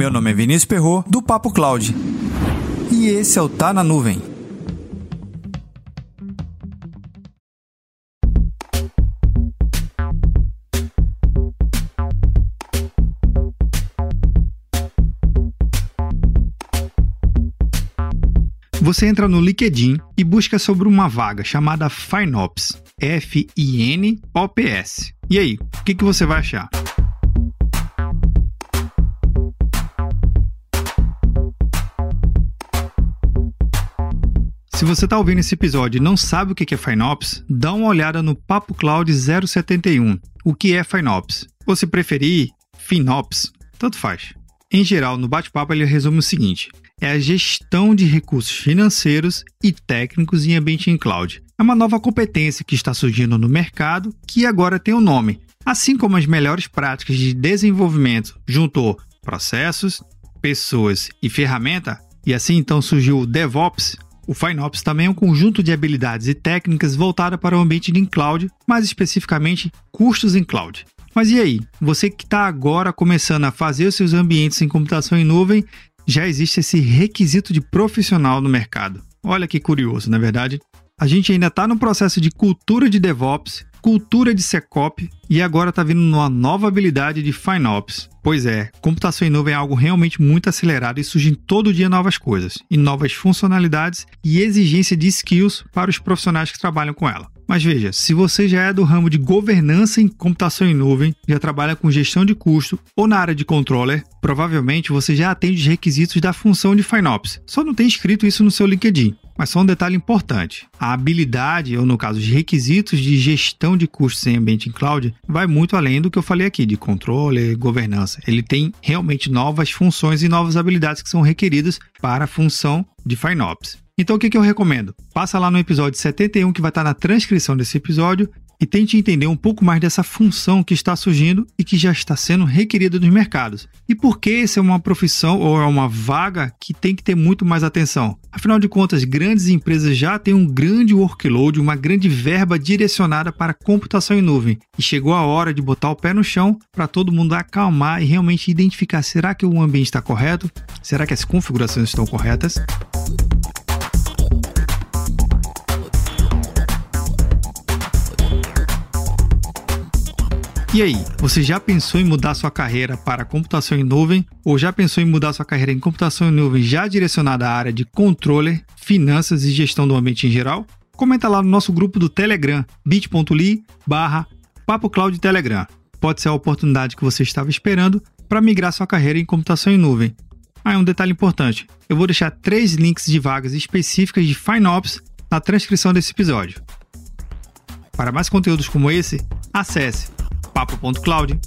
Meu nome é Vinícius Perro do Papo Cloud. E esse é o Tá na Nuvem. Você entra no LinkedIn e busca sobre uma vaga chamada FinOps, F-I-N-O-P-S. E aí, o que, que você vai achar? Se você está ouvindo esse episódio e não sabe o que é FinOps, dá uma olhada no Papo Cloud 071. O que é FinOps? Ou se preferir, FinOps, tanto faz. Em geral, no bate-papo ele resume o seguinte: é a gestão de recursos financeiros e técnicos em ambiente em cloud. É uma nova competência que está surgindo no mercado que agora tem um nome. Assim como as melhores práticas de desenvolvimento juntou processos, pessoas e ferramenta, e assim então surgiu o DevOps, o FinOps também é um conjunto de habilidades e técnicas voltada para o ambiente em cloud, mais especificamente custos em cloud. Mas e aí? Você que está agora começando a fazer os seus ambientes em computação em nuvem, já existe esse requisito de profissional no mercado. Olha que curioso, na é verdade. A gente ainda está no processo de cultura de DevOps, cultura de SecOps e agora está vindo uma nova habilidade de FinOps. Pois é, computação em nuvem é algo realmente muito acelerado e surgem todo dia novas coisas, e novas funcionalidades e exigência de skills para os profissionais que trabalham com ela. Mas veja, se você já é do ramo de governança em computação em nuvem, já trabalha com gestão de custo ou na área de controller, provavelmente você já atende os requisitos da função de FinOps. Só não tem escrito isso no seu LinkedIn. Mas só um detalhe importante: a habilidade, ou no caso, os requisitos de gestão de custos em ambiente em cloud, vai muito além do que eu falei aqui de controle, governança. Ele tem realmente novas funções e novas habilidades que são requeridas para a função de FinOps. Então o que, que eu recomendo? Passa lá no episódio 71 que vai estar na transcrição desse episódio e tente entender um pouco mais dessa função que está surgindo e que já está sendo requerida nos mercados. E por que essa é uma profissão ou é uma vaga que tem que ter muito mais atenção? Afinal de contas, grandes empresas já têm um grande workload, uma grande verba direcionada para computação em nuvem. E chegou a hora de botar o pé no chão para todo mundo acalmar e realmente identificar: será que o ambiente está correto? Será que as configurações estão corretas? E aí, você já pensou em mudar sua carreira para computação em nuvem ou já pensou em mudar sua carreira em computação em nuvem já direcionada à área de controller, finanças e gestão do ambiente em geral? Comenta lá no nosso grupo do Telegram, bit.ly barra Telegram. Pode ser a oportunidade que você estava esperando para migrar sua carreira em computação em nuvem. Ah, um detalhe importante. Eu vou deixar três links de vagas específicas de FinOps na transcrição desse episódio. Para mais conteúdos como esse, acesse papo.cloud.